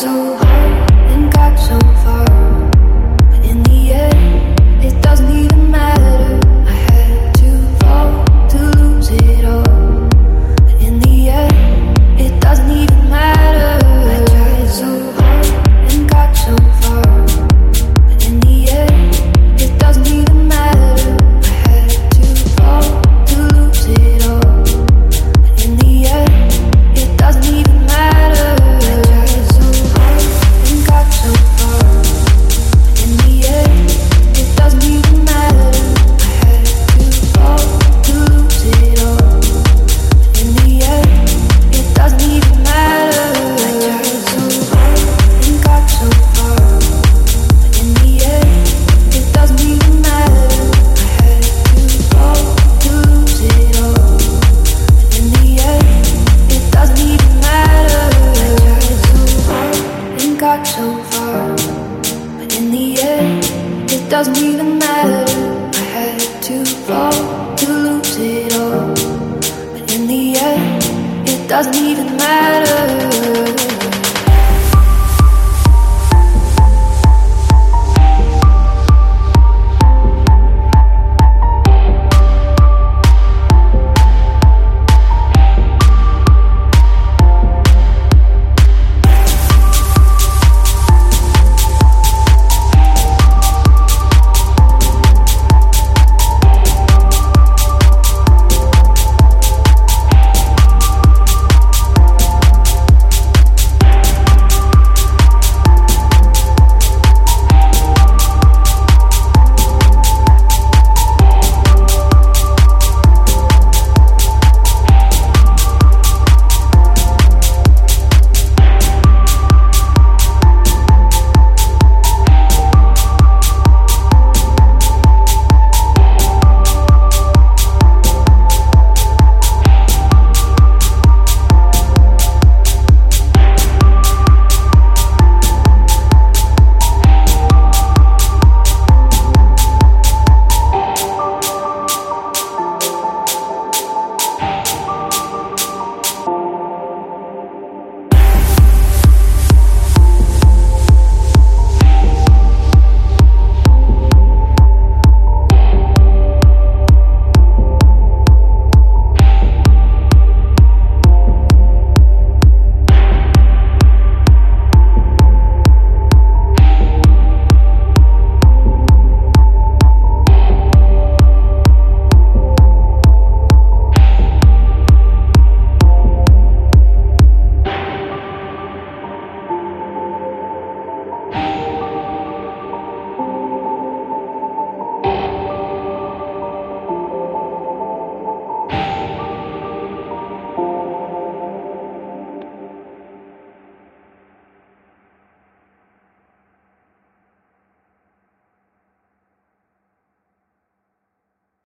so doesn't even.